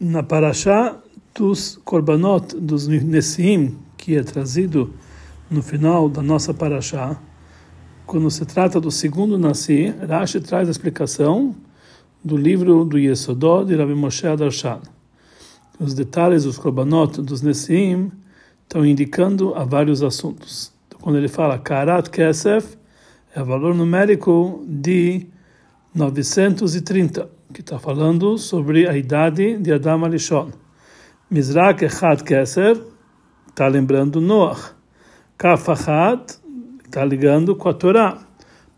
na Parashá dos Korbanot, dos Nessim, que é trazido no final da nossa Parashá, quando se trata do segundo Nassi, Rashi traz a explicação do livro do Yesodó de Rabbi Moshe Adarshan. Os detalhes dos Korbanot dos Nessim estão indicando a vários assuntos. Então, quando ele fala Karat Kesef, é o valor numérico de 930 que está falando sobre a idade de Adam Alishon. Mizrak Echad Keser está lembrando Noach. Kaf Echad está ligando com a Torá.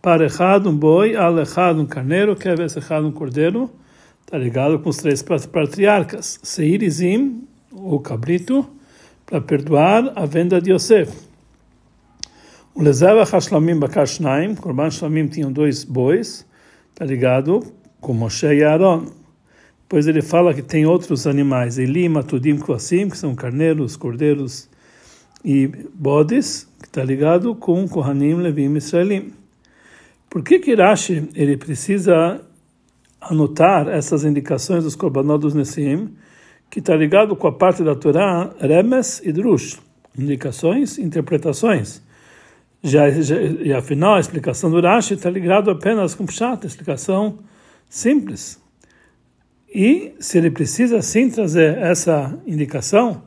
Par Echad um boi, Al Echad um carneiro, Keves Echad um cordeiro. Está ligado com os três patriarcas. Seir e Zim, o cabrito, para perdoar a venda de Yosef. O Lezeva Hashlamim Bakar Shnaim, Korban Shlamim tinham dois bois, está ligado com Moshe e Aaron. Depois ele fala que tem outros animais, Elim, Matudim, Kvasim, que são carneiros, cordeiros e bodes, que está ligado com Kohanim, Levim, Israelim. Por que que Rashi ele precisa anotar essas indicações dos korbanot dos Nessim, que está ligado com a parte da Torá, Remes e Drush, indicações, interpretações. Já, já, e afinal, a explicação do Rashi está ligado apenas com Pshat, explicação simples. E se ele precisa sim trazer essa indicação,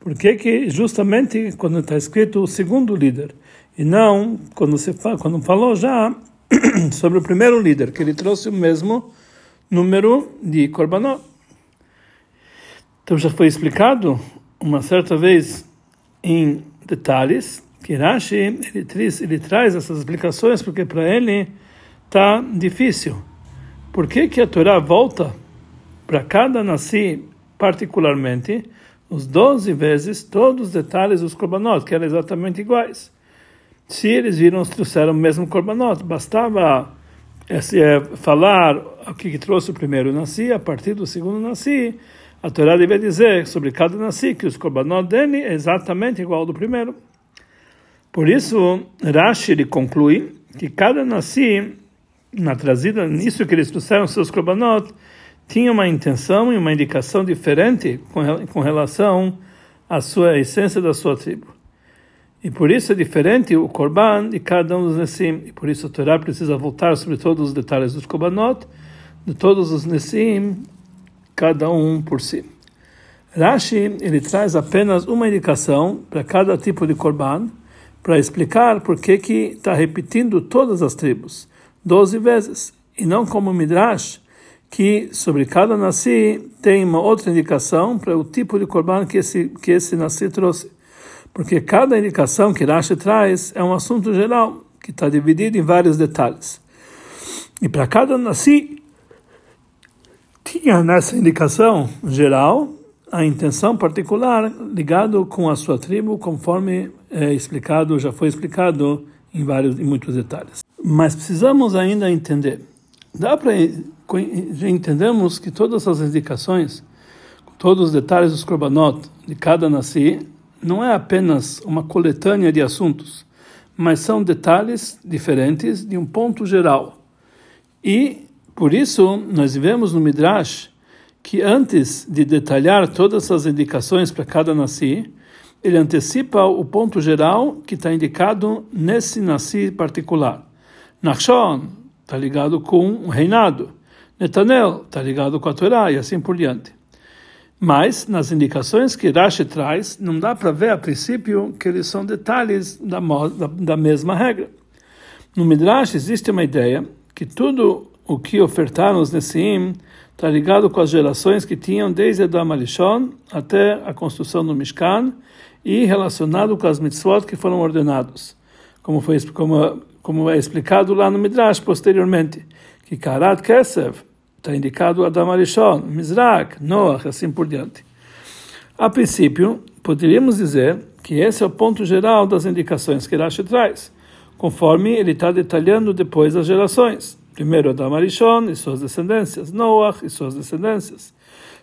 por que justamente quando está escrito o segundo líder e não quando se fala, quando falou já sobre o primeiro líder que ele trouxe o mesmo número de korbanot. Então já foi explicado uma certa vez em detalhes que Rashi ele, ele traz essas explicações porque para ele está difícil. Por que, que a Torá volta para cada nasci particularmente os 12 vezes todos os detalhes dos korbanot, que eram exatamente iguais? Se eles viram, trouxeram o mesmo korbanot, bastava esse, é, falar o que, trouxe o primeiro nasci, a partir do segundo nasci, a Torá deve dizer sobre cada nasci que os korbanot dele é exatamente igual ao do primeiro. Por isso, Rashi conclui que cada nasci na trazida, nisso que eles trouxeram seus korbanot, tinha uma intenção e uma indicação diferente com, com relação à sua essência da sua tribo. E por isso é diferente o korban de cada um dos Nessim. E por isso a Torá precisa voltar sobre todos os detalhes dos korbanot, de todos os Nessim, cada um por si. Rashi, ele traz apenas uma indicação para cada tipo de korban, para explicar por que que está repetindo todas as tribos. 12 vezes, e não como Midrash, que sobre cada nasci tem uma outra indicação para o tipo de korban que esse, que esse nasci trouxe. Porque cada indicação que Rashi traz é um assunto geral, que está dividido em vários detalhes. E para cada nasci, tinha nessa indicação geral a intenção particular ligado com a sua tribo, conforme é explicado, já foi explicado em vários, em muitos detalhes. Mas precisamos ainda entender. Dá para entendemos que todas essas indicações, todos os detalhes dos korbanot de cada nasci, não é apenas uma coletânea de assuntos, mas são detalhes diferentes de um ponto geral. E por isso nós vemos no Midrash que antes de detalhar todas essas indicações para cada nasci, ele antecipa o ponto geral que está indicado nesse nasci particular. Nachshon está ligado com o reinado. Netanel está ligado com a Torá e assim por diante. Mas, nas indicações que Rashi traz, não dá para ver a princípio que eles são detalhes da, da, da mesma regra. No Midrash existe uma ideia que tudo o que ofertaram os Nessim está ligado com as gerações que tinham desde Adam Alishon até a construção do Mishkan e relacionado com as mitzvot que foram ordenados, como foi como como é explicado lá no Midrash posteriormente, que Karat Kesev está indicado Adam Arishon, Mizrak, Noach, assim por diante. A princípio, poderíamos dizer que esse é o ponto geral das indicações que Rashi traz, conforme ele está detalhando depois as gerações. Primeiro Adam Arishon e suas descendências, Noach e suas descendências.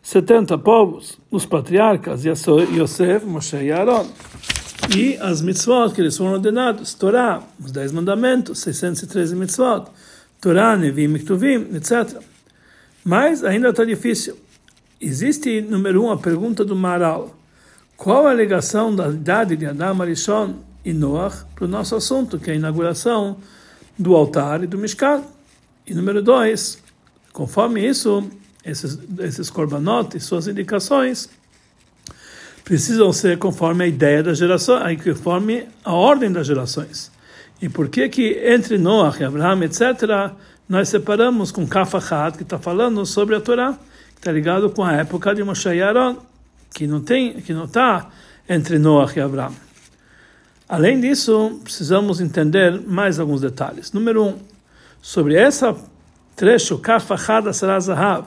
70 povos, os patriarcas, Yosef, Moshe e Aaron e as mitzvot que eles foram ordenados, Torá, os dez mandamentos, 613 mitzvot, Torá, Nevim, Miktuvim, etc. Mas ainda está difícil. existe, número um, a pergunta do Maral. Qual a ligação da idade de Adam Arishon e Noach para o nosso assunto, que é a inauguração do altar e do Mishkan? E número dois, conforme isso, esses, esses korbanot e suas indicações precisam ser conforme a ideia da geração, conforme a ordem das gerações. E por que que entre Noach e Abraham, etc., nós separamos com Kafachat, que está falando sobre a Torá, que está ligado com a época de Moshe e Aaron, que não tem, que não está entre Noach e Abraham. Além disso, precisamos entender mais alguns detalhes. Número um, sobre essa trecho Kafachat Asarazahav,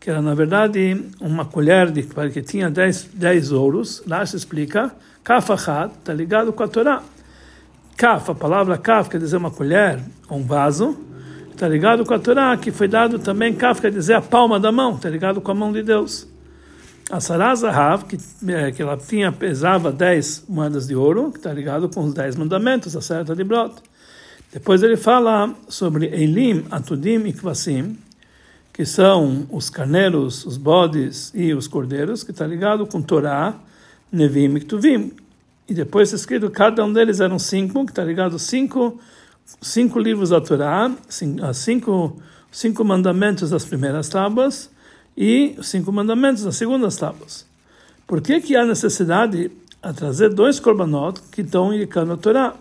que era na verdade uma colher de, que tinha 10, dez ouros, lá se explica, Kafachat está ligado com a Torá. Kaf, a palavra Kaf quer dizer uma colher, um vaso, está ligado com a Torá, que foi dado também, Kaf quer dizer a palma da mão, está ligado com a mão de Deus. A Sarazahav, que, é, que ela tinha, pesava 10 moedas de ouro, que está ligado com os 10 mandamentos, a certa de Brot. Depois ele fala sobre Elim, Atudim e Kvasim, que são os carneiros, os bodes e os cordeiros, que está ligado com Torá, Nevim e Ktuvim. E depois está escrito, cada um deles eram cinco, que está ligado cinco, cinco livros da Torá, cinco, cinco mandamentos das primeiras tábuas e cinco mandamentos das segundas tábuas. Por que, que há necessidade a trazer dois korbanot que estão indicando a Torá?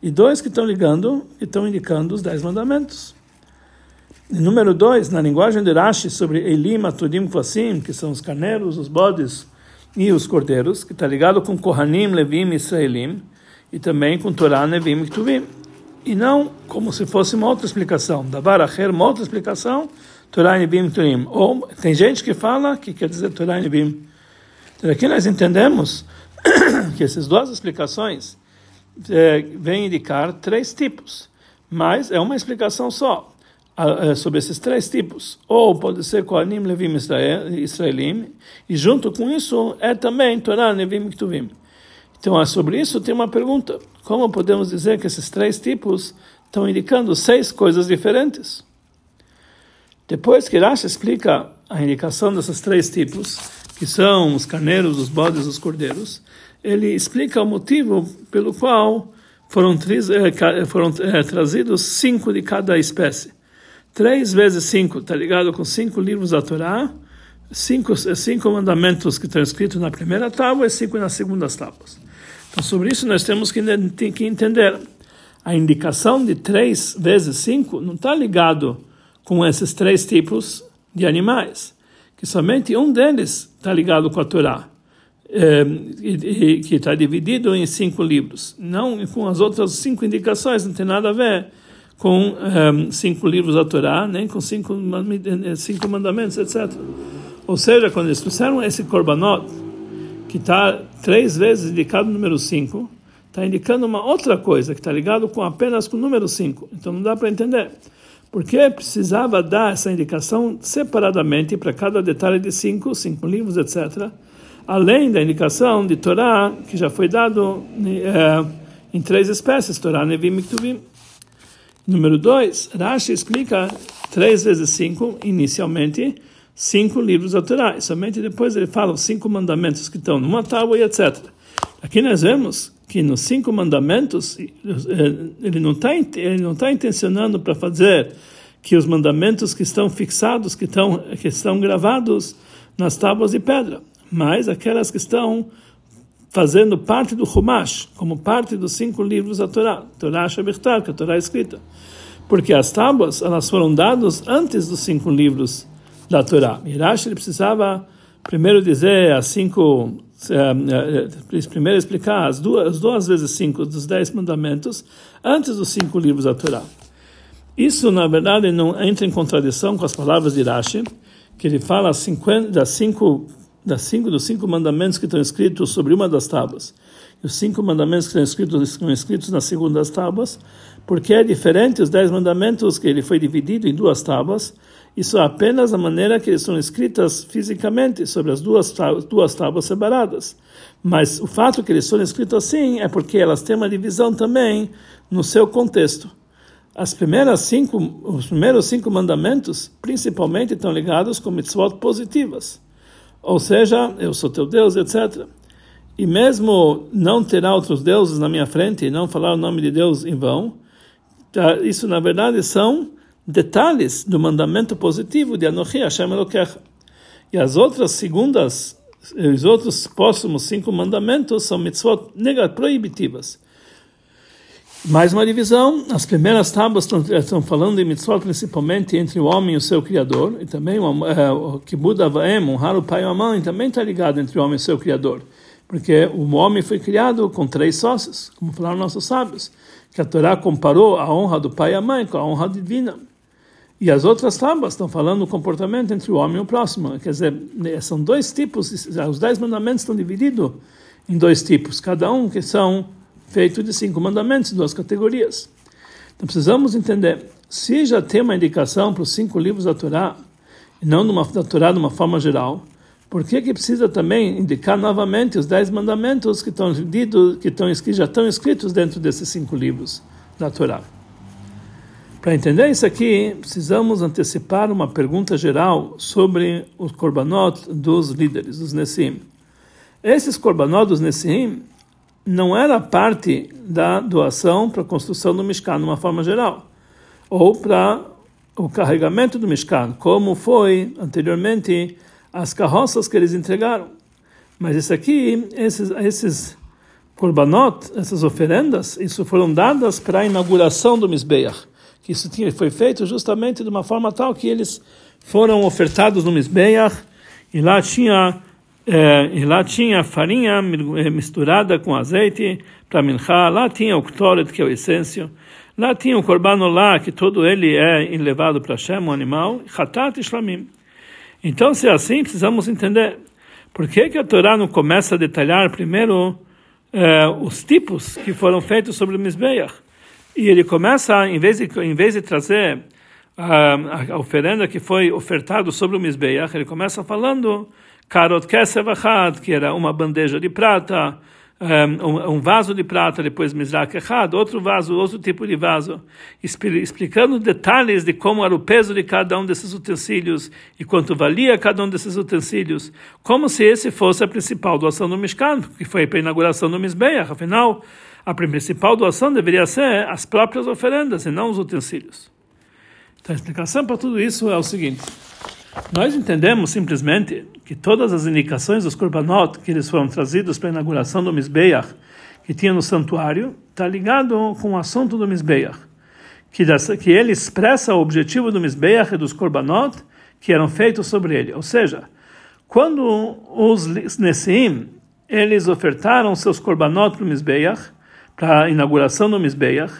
E dois que estão ligando e estão indicando os dez mandamentos. Número dois, na linguagem de Rashi, sobre Elim, Atudim, Kvasim, que são os carneiros, os bodes e os cordeiros, que está ligado com Kohanim, Levim e Israelim, e também com Torá, Nevim e Ktuvim. E não como se fosse uma outra explicação. Davar Acher, uma outra explicação, Torá, Nevim e Ktuvim. Ou tem gente que fala que quer dizer Torá Nevim. Então aqui nós entendemos que essas duas explicações é, vêm indicar três tipos, mas é uma explicação só. Eh, sobre esses três tipos. Ou pode ser Kohanim, Levim, Israelim, e junto com isso é também Torá, Levim e Ktuvim. Então, é sobre isso tem uma pergunta. Como podemos dizer que esses três tipos estão indicando seis coisas diferentes? Depois que Rashi explica a indicação desses três tipos, que são os carneiros, os bodes, os cordeiros, ele explica o motivo pelo qual foram, eh, foram é, trazidos cinco de cada espécie. Três vezes cinco, está ligado com cinco livros da Torá, cinco, cinco mandamentos que estão escritos na primeira tábua e cinco nas segundas tábuas. Então, sobre isso nós temos que, que entender. A indicação de três vezes cinco não está ligado com esses três tipos de animais, que somente um deles está ligado com a Torá, é, e, e, que está dividido em cinco livros. Não com as outras cinco indicações, não tem nada a ver com um, ehm, cinco livros da Torá, nem com cinco, cinco mandamentos, etc. Ou seja, quando eles trouxeram esse korbanot, que está três vezes indicado o número cinco, está indicando uma outra coisa, que está ligado com apenas com o número cinco. Então não dá para entender. Porque precisava dar essa indicação separadamente para cada detalhe de cinco, cinco livros, etc. Além da indicação de Torá, que já foi dado é, em três espécies, Torá, Nevim e. Número dois, Rashi explica três vezes cinco, inicialmente, cinco livros. E somente depois ele fala os cinco mandamentos que estão numa tábua e etc. Aqui nós vemos que nos cinco mandamentos, eh, ele não está ele não tá intencionando para fazer que os mandamentos que estão fixados, que estão, que estão gravados nas tábuas de pedra, mas aquelas que estão fazendo parte do Humash, como parte dos cinco livros da Torá, Torá Shabbatar, que é a Torá escrita. Porque as tábuas, elas foram dadas antes dos cinco livros da Torá. Mirash, ele precisava primeiro dizer as cinco, eh, eh, primeiro explicar as duas, as duas vezes cinco dos dez mandamentos antes dos cinco livros da Torá. Isso, na verdade, não entra em contradição com as palavras de Rashi, que ele fala 50, das cinco das cinco, dos cinco mandamentos que estão escritos sobre uma das tábuas, e os cinco mandamentos que estão escritos, estão escritos nas segundas tábuas, porque é diferente os dez mandamentos que ele foi dividido em duas tábuas, isso é apenas a maneira que eles são escritas fisicamente sobre as duas tábuas, duas tábuas separadas. Mas o fato que eles são escritos assim é porque elas têm uma divisão também no seu contexto. As primeiras cinco, os primeiros cinco mandamentos, principalmente, estão ligados com mitzvot positivas ou seja, eu sou teu Deus, etc. E mesmo não terá outros deuses na minha frente e não falar o nome de Deus em vão, tá, isso na verdade são detalhes do mandamento positivo de Anochi Hashem Elokecha. E as outras segundas, os outros próximos cinco mandamentos são mitzvot proibitivas. Mais uma divisão, as primeiras tábuas estão, estão falando de mitzvot principalmente entre o homem e o seu Criador, e também o Kibud Avaem, honrar o pai e a mãe, também está ligado entre o homem e o seu Criador, porque o homem foi criado com três sócios, como falaram nossos sábios, que a Torá comparou a honra do pai e a mãe com a honra divina. E as outras tábuas estão falando do comportamento entre o homem e o próximo. Quer dizer, são dois tipos, os dez mandamentos estão divididos em dois tipos, cada um que são feitos de cinco mandamentos, duas categorias. Então precisamos entender, se já tem uma indicação para os cinco livros da Torá, e não numa, da Torá de uma forma geral, por que, que precisa também indicar novamente os dez mandamentos que, estão, que, estão, já estão escritos dentro desses cinco livros da Torá? Para entender isso aqui, precisamos antecipar uma pergunta geral sobre os korbanot dos líderes, dos Nessim. Esses korbanot dos Nessim não era parte da doação para a construção do Mishkan, de uma forma geral, ou para o carregamento do Mishkan, como foi anteriormente as carroças que eles entregaram. Mas isso aqui, esses, esses korbanot, essas oferendas, isso foram dadas para a inauguração do Mizbeach que isso tinha, foi feito justamente de uma forma tal que eles foram ofertados no Mizbeach e lá tinha é, e lá tinha farinha eh, misturada com azeite para minchá, lá tinha o ktoret, que é o essêncio, lá tinha o corbano lá, que todo ele é levado para Shem, o animal, hatat e shlamim. Então, se é assim, precisamos entender por que, que a Torá não começa a detalhar primeiro é, os tipos que foram feitos sobre o Mizbeach. E ele começa, em vez de, em vez de trazer a, a oferenda que foi ofertado sobre o Mizbeach, ele começa falando Karot Kesev Achad, que era uma bandeja de prata, um, um vaso de prata, depois Mizrak Echad, outro vaso, outro tipo de vaso, explicando detalhes de como era o peso de cada um desses utensílios e quanto valia cada um desses utensílios, como se esse fosse a principal doação do Mishkan, que foi para a inauguração do Mizbeach, afinal a principal doação deveria ser as próprias oferendas e não os utensílios. Então a explicação para tudo isso é o seguinte: nós entendemos simplesmente que todas as indicações dos korbanot que eles foram trazidos para a inauguração do Mizbeach, que tinha no santuário, está ligado com o assunto do Mizbeach, que, que ele expressa o objetivo do Mizbeach e dos korbanot que eram feitos sobre ele. Ou seja, quando os Nessim eles ofertaram seus korbanot para o Mizbeach, para a inauguração do Mizbeach,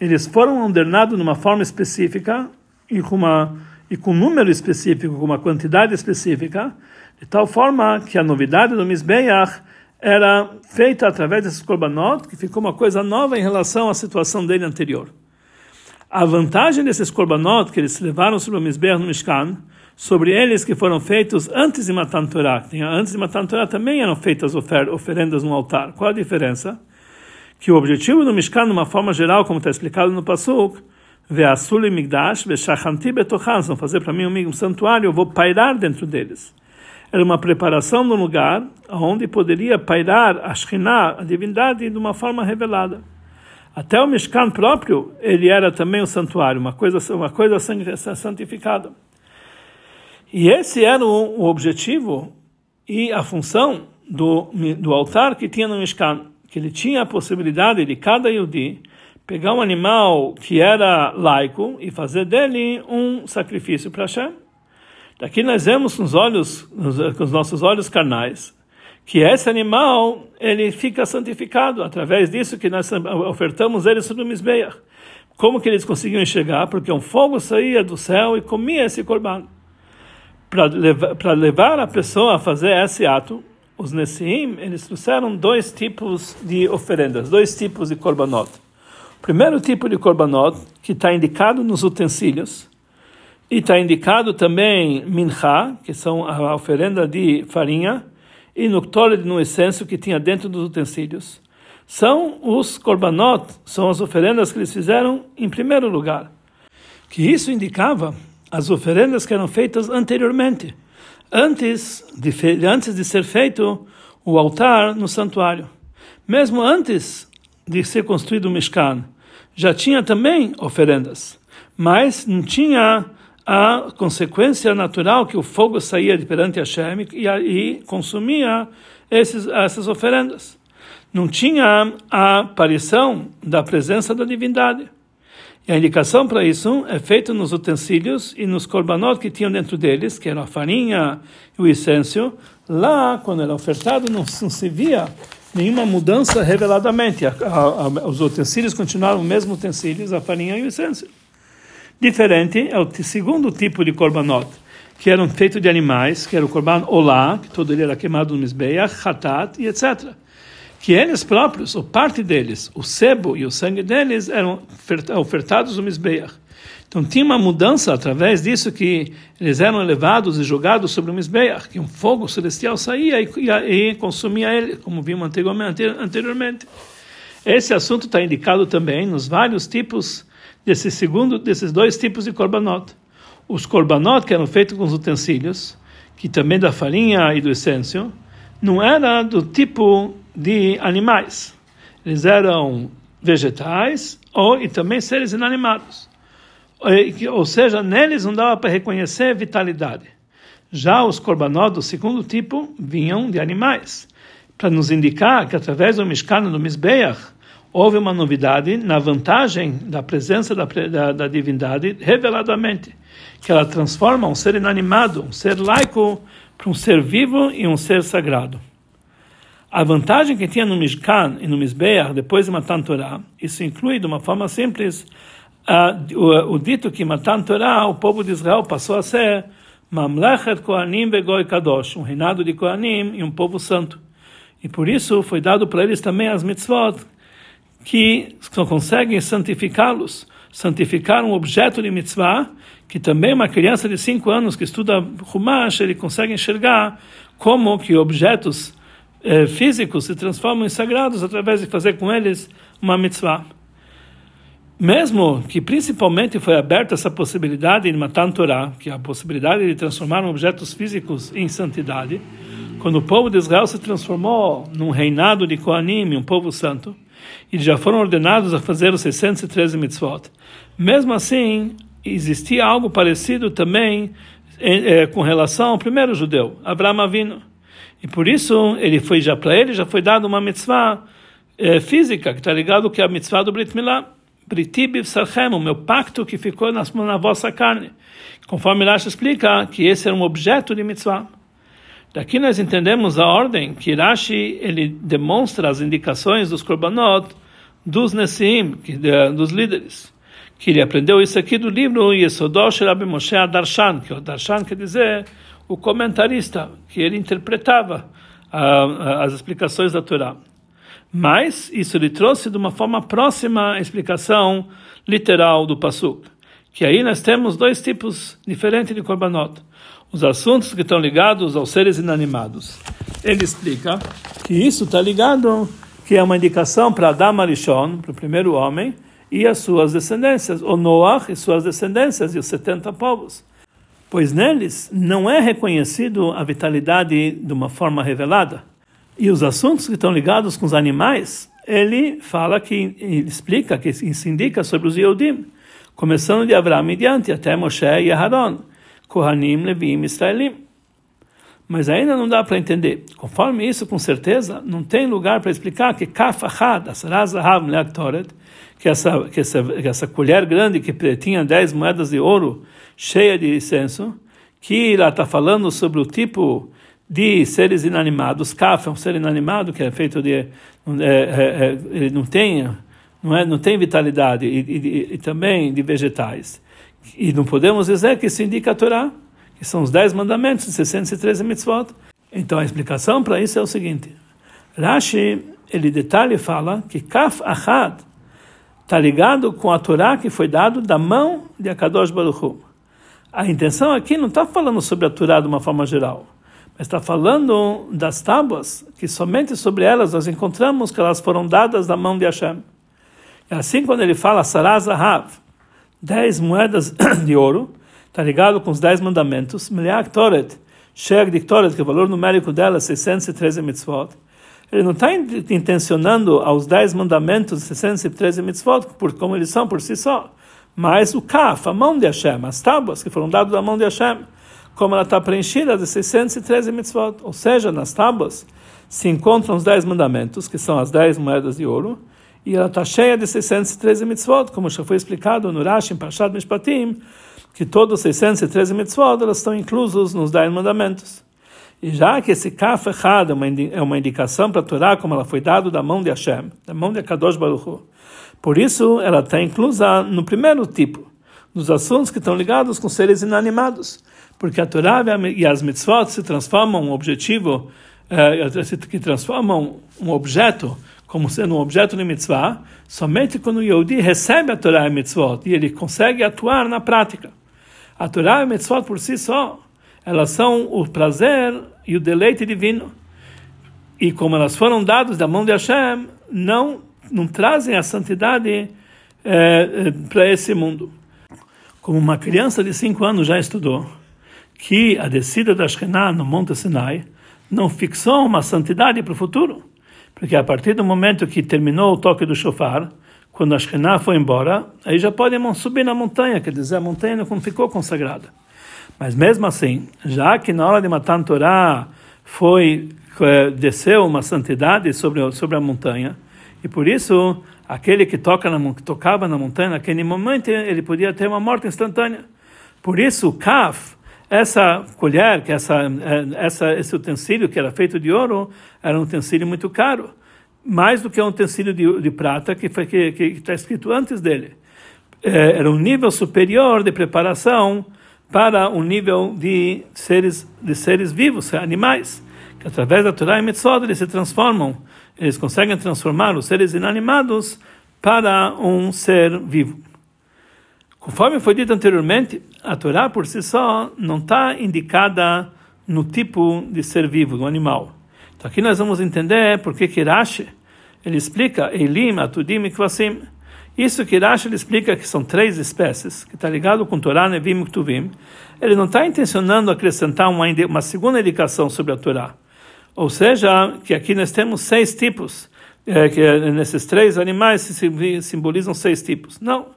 eles foram ordenados de uma forma específica e com, uma, e com um número específico, com uma quantidade específica, de tal forma que a novidade do Mizbeach era feita através desses korbanot, que ficou uma coisa nova em relação à situação dele anterior. A vantagem desses korbanot que eles levaram sobre o Mizbeach no Mishkan, sobre eles que foram feitos antes de Matan Torah, antes de Matan Torah também eram feitas ofer oferendas no altar. Qual a diferença? que o objetivo do Mishkan, de uma forma geral, como está explicado no Pasuk, Ve'asuli migdash ve'shachanti betochan, vão fazer para mim um santuário, eu vou pairar dentro deles. Era uma preparação um lugar onde poderia pairar a Shekhinah, a divindade, de uma forma revelada. Até o Mishkan próprio, ele era também um santuário, uma coisa, uma coisa santificada. E esse era o, o objetivo e a função do, do altar que tinha no Mishkan que ele tinha a possibilidade de cada Yudi pegar um animal que era laico e fazer dele um sacrifício para Hashem. Daqui nós vemos com os olhos, com os nossos olhos carnais, que esse animal ele fica santificado através disso que nós ofertamos ele sobre o Mizbeach. Como que eles conseguiam enxergar? Porque um fogo saía do céu e comia esse corban. Para levar, levar a pessoa a fazer esse ato, os Nessim, eles trouxeram dois tipos de oferendas, dois tipos de korbanot. Primeiro tipo de korbanot, que está indicado nos utensílios, e está indicado também mincha, que são a oferenda de farinha, e nuktored no essêncio que tinha dentro dos utensílios. São os korbanot, são as oferendas que eles fizeram em primeiro lugar. Que isso indicava as oferendas que eram feitas anteriormente antes de, antes de ser feito o altar no santuário. Mesmo antes de ser construído o Mishkan, já tinha também oferendas, mas não tinha a consequência natural que o fogo saía de perante Hashem e, e consumia esses, essas oferendas. Não tinha a aparição da presença da divindade. E a indicação para isso é feita nos utensílios e nos korbanot que tinham dentro deles, que eram a farinha e o incenso. Lá, quando era ofertado, não, não se via nenhuma mudança reveladamente. A, a, a, os utensílios continuaram os mesmos utensílios, a farinha e o incenso. Diferente é o segundo tipo de korbanot, que eram feitos de animais, que era o korban olá, que todo ele era queimado no misbeach, hatat e etc que eles próprios, ou parte deles, o sebo e o sangue deles eram ofertados no Mizbeach. Então tinha uma mudança através disso que eles eram levados e jogados sobre o Mizbeach, que um fogo celestial saía e, e, e consumia ele, como vimos anteriormente. Esse assunto está indicado também nos vários tipos desse segundo, desses dois tipos de korbanot. Os korbanot que eram feitos com os utensílios, que também da farinha e do essêncio, não era do tipo de animais. Eles eram vegetais ou e também seres inanimados. Ou seja, neles não dava para reconhecer vitalidade. Já os korbanot do segundo tipo vinham de animais, para nos indicar que através do Mishkan do Mizbeach houve uma novidade na vantagem da presença da, da, da divindade reveladamente, que ela transforma um ser inanimado, um ser laico, para um ser vivo e um ser sagrado. A vantagem que tinha no Mishkan e no Mizbeach, depois de Matan Torah, isso inclui, de uma forma simples, o, o, dito que Matan Torah, o povo de Israel passou a ser Mamlechet Kohanim Begoi Kadosh, um reinado de Kohanim e um povo santo. E por isso foi dado para eles também as mitzvot, que conseguem santificá-los, santificar um objeto de mitzvah, que também uma criança de 5 anos que estuda Humash, ele consegue enxergar como que objetos eh, físicos se transformam em sagrados através de fazer com eles uma mitzvah. Mesmo que principalmente foi aberta essa possibilidade em Matan Torah, que é a possibilidade de transformar objetos físicos em santidade, quando o povo de Israel se transformou num reinado de Koanim, um povo santo, e já foram ordenados a fazer os 613 mitzvot. Mesmo assim, existia algo parecido também eh, com relação ao primeiro judeu, Abraão Avino. E por isso, ele foi já para ele, já foi dado uma mitzvah é, física, que está ligado que é a mitzvah do Brit Milá. Britibiv Sarchem, o meu pacto que ficou na, na vossa carne. Conforme Rashi explica, que esse era um objeto de mitzvah. Daqui nós entendemos a ordem que Rashi ele demonstra as indicações dos korbanot dos Nessim, dos líderes. Que ele aprendeu isso aqui do livro Yesodosh Rabbi Moshe Adarshan, que o Adarshan quer dizer o comentarista, que ele interpretava as explicações da Torá. Mas isso ele trouxe de uma forma próxima à explicação literal do Pasuk. Que aí nós temos dois tipos diferentes de korbanot. Os assuntos que estão ligados aos seres inanimados. Ele explica que isso está ligado, que é uma indicação para Adam Arishon, para o primeiro homem, e as suas descendências, o Noach e suas descendências, e os 70 povos pois neles não é reconhecido a vitalidade de uma forma revelada. E os assuntos que estão ligados com os animais, ele fala que, ele explica, que isso indica sobre os Yehudim, começando de Abraão e diante, até Moshe e Aharon, Kohanim, Levim, Israelim. Mas ainda não dá para entender. Conforme isso, com certeza, não tem lugar para explicar que Kaf Achad, Asaraz Ahav Leaktoret, que essa, que essa, que essa colher grande que tinha dez moedas de ouro cheia de incenso, que ela está falando sobre o tipo de seres inanimados. Kaf é um ser inanimado que é feito de. É, é, é, ele não tem, não, é, não tem vitalidade, e, e, e, também de vegetais. E não podemos dizer que isso indica a Torá, que são os dez mandamentos, 613 mitzvot. Então a explicação para isso é o seguinte: Rashi, ele detalha e fala que Kaf Achad está ligado com a Torá que foi dado da mão de Akadosh Baruch Hu. A intenção aqui não está falando sobre a Torá de uma forma geral, mas está falando das tábuas, que somente sobre elas nós encontramos que elas foram dadas da mão de Hashem. E assim, quando ele fala Saraz Ahav, dez moedas de ouro, está ligado com os dez mandamentos, Meleak Toret, Sheg Dictoret, que o valor numérico dela é 613 mitzvot, ele não está intencionando aos 10 mandamentos 613 mitzvot, por, como eles são por si só, mas o kaf, a mão de Hashem, as tábuas que foram dadas da mão de Hashem, como ela está preenchida de 613 mitzvot, ou seja, nas tábuas se encontram os 10 mandamentos, que são as 10 moedas de ouro, e ela está cheia de 613 mitzvot, como já foi explicado no Rashi, em Parshat Mishpatim, que todos os 613 mitzvot elas estão inclusos nos 10 mandamentos. E já que esse kaf errado é uma indicação para a Torá, como ela foi dada da mão de Hashem, da mão de Kadosh Baruch Hu. Por isso, ela está inclusa no primeiro tipo, nos assuntos que estão ligados com seres inanimados. Porque a Torá e as mitzvot se transformam um objetivo, eh, que transformam um objeto como sendo um objeto de mitzvah, somente quando o Yehudi recebe a Torá e a mitzvot e ele consegue atuar na prática. A Torá e a mitzvot por si só, elas são o prazer e o deleite divino. E como elas foram dadas da mão de Hashem, não, não trazem a santidade é, para esse mundo. Como uma criança de cinco anos já estudou que a descida da Shekhinah no Monte Sinai não fixou uma santidade para o futuro, porque a partir do momento que terminou o toque do shofar, quando a Shekhinah foi embora, aí já podem subir na montanha, quer dizer, a montanha não ficou consagrada. Mas mesmo assim, já que na hora de Matan Torah foi eh, desceu uma santidade sobre sobre a montanha, e por isso aquele que toca na, que tocava na montanha naquele momento ele podia ter uma morte instantânea. Por isso o kaf, essa colher, que essa, eh, essa esse utensílio que era feito de ouro, era um utensílio muito caro, mais do que um utensílio de, de prata que foi que está escrito antes dele. É, era um nível superior de preparação para um nível de seres de seres vivos, animais, que através da Torá e Mitzvot eles se transformam, eles conseguem transformar os seres inanimados para um ser vivo. Conforme foi dito anteriormente, a Torá por si só não está indicada no tipo de ser vivo, do animal. Então aqui nós vamos entender por que Rashi ele explica Elim, Atudim e Kvasim. Isso que Rashi explica que são três espécies, que está ligado com Torá, Nevim e Ktuvim. Ele não está intencionando acrescentar uma, uma segunda indicação sobre a Torá. Ou seja, que aqui nós temos seis tipos, é, que nesses três animais se simbolizam seis tipos. Não.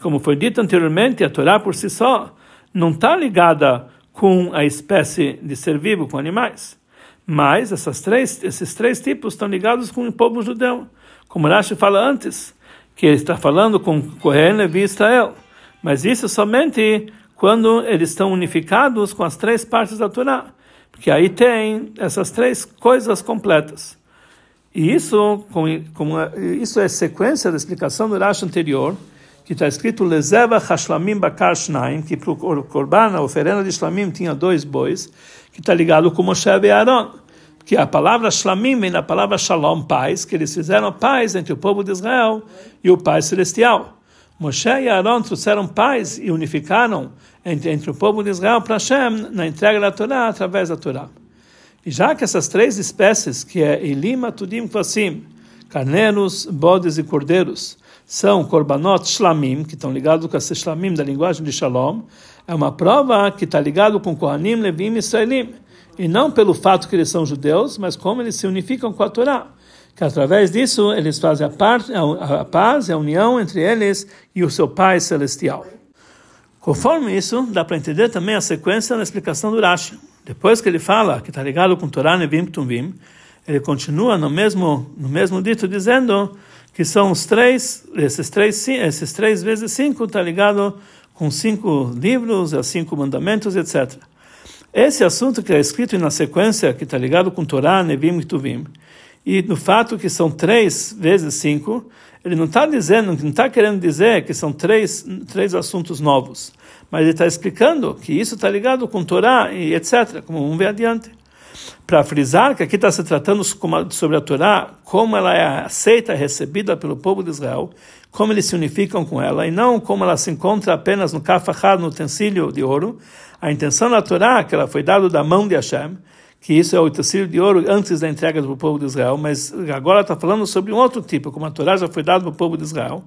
Como foi dito anteriormente, a Torá por si só não está ligada com a espécie de ser vivo, com animais. Mas essas três, esses três tipos estão ligados com o povo judeu. Como Rashi fala antes, que ele está falando com Cohen, Levi e Israel. Mas isso somente quando eles estão unificados com as três partes da Torá. Porque aí tem essas três coisas completas. E isso, isso é sequência da explicação do Rashi anterior, que está escrito Lezeva Hashlamim Bakar Shnaim, que para o Korban, a oferenda de Shlamim, tinha dois bois, que está ligado com Moshe e Aaron que a palavra shlamim vem da palavra shalom, paz, que eles fizeram paz entre o povo de Israel e o Pai Celestial. Moshe e Aaron trouxeram paz e unificaram entre, entre o povo de Israel para Hashem na entrega da Torá através da Torá. E já que essas três espécies, que é Elim, Atudim, Kvassim, carneiros, bodes e cordeiros, são korbanot shlamim, que estão ligados com esse shlamim da linguagem de shalom, é uma prova que está ligado com Kohanim, Levim e Israelim e não pelo fato que eles são judeus, mas como eles se unificam com a Torá. Que através disso eles fazem a, parte, a, a paz, a união entre eles e o seu Pai Celestial. Conforme isso, dá para entender também a sequência na explicação do Rashi. Depois que ele fala que está ligado com Torá, Nevim, Tumvim, ele continua no mesmo, no mesmo dito dizendo que são os três, esses três, esses três vezes cinco está ligado com cinco livros, os cinco mandamentos, etc. Esse assunto que é escrito na sequência, que está ligado com Torá, Nevim e Tuvim, e no fato que são três vezes cinco, ele não está dizendo, não está querendo dizer que são três, três assuntos novos, mas ele está explicando que isso está ligado com Torá e etc., como vamos ver adiante. Para frisar que aqui está se tratando sobre a Torá, como ela é aceita recebida pelo povo de Israel, como eles se unificam com ela, e não como ela se encontra apenas no kafahar, no utensílio de ouro, a intenção da Torá, que ela foi dada da mão de Hashem, que isso é o utensílio de ouro antes da entrega do povo de Israel, mas agora está falando sobre um outro tipo, como a Torá já foi dada para o povo de Israel.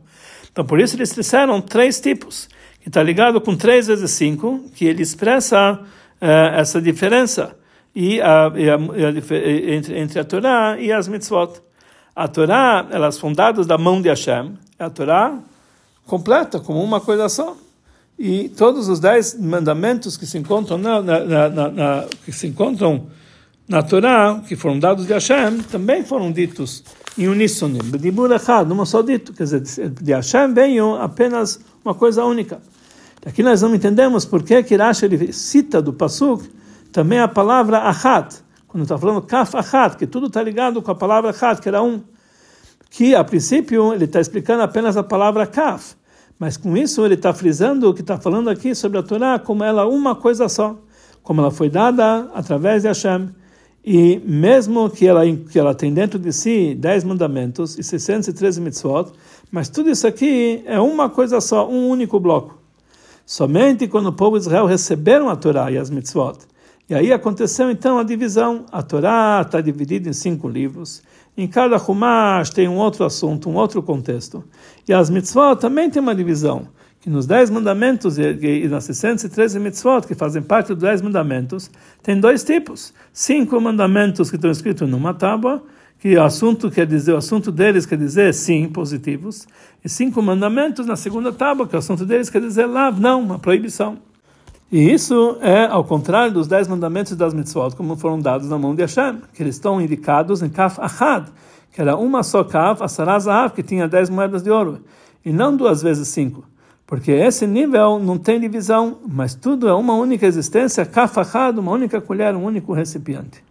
Então, por isso eles disseram três tipos, que está ligado com três vezes cinco, que ele expressa é, essa diferença e a, e a, e a, entre, entre a Torá e as mitzvot. A Torá, elas fundadas da mão de Hashem, a Torá completa, como uma coisa só. E todos os dez mandamentos que se encontram na, na, na, na que se encontram na Torá, que foram dados de Hashem, também foram ditos em uníssono, Bedibur Echad, numa só dito, quer dizer, de Hashem veio apenas uma coisa única. Aqui nós não entendemos por que Rashi cita do Pasuk também a palavra Achat, quando está falando Kaf Achat, que tudo está ligado com a palavra Achat, que era um, que a princípio ele está explicando apenas a palavra Kaf, mas com isso ele está frisando o que está falando aqui sobre a Torá como ela uma coisa só, como ela foi dada através de Hashem, e mesmo que ela, que ela tem dentro de si dez mandamentos e 613 mitzvot, mas tudo isso aqui é uma coisa só, um único bloco. Somente quando o povo de Israel receberam a Torá e as mitzvot, e aí aconteceu então a divisão. A Torá está dividida em cinco livros. Em cada Humash tem um outro assunto, um outro contexto. E as mitzvot também tem uma divisão que nos Dez Mandamentos e nas 613 mitzvot, que fazem parte dos Dez Mandamentos, tem dois tipos. Cinco mandamentos que estão escritos numa tábua, que o assunto quer dizer, o assunto deles quer dizer sim, positivos, e cinco mandamentos na segunda tábua, que o assunto deles quer dizer lá, não, uma proibição. E isso é ao contrário dos dez mandamentos das mitzvot, como foram dados na mão de Hashem, que eles estão indicados em Kaf Ahad, que era uma só Kaf, Asarazahav, que tinha dez moedas de ouro, e não duas vezes cinco. Porque esse nível não tem divisão, mas tudo é uma única existência, kafahad, uma única colher, um único recipiente.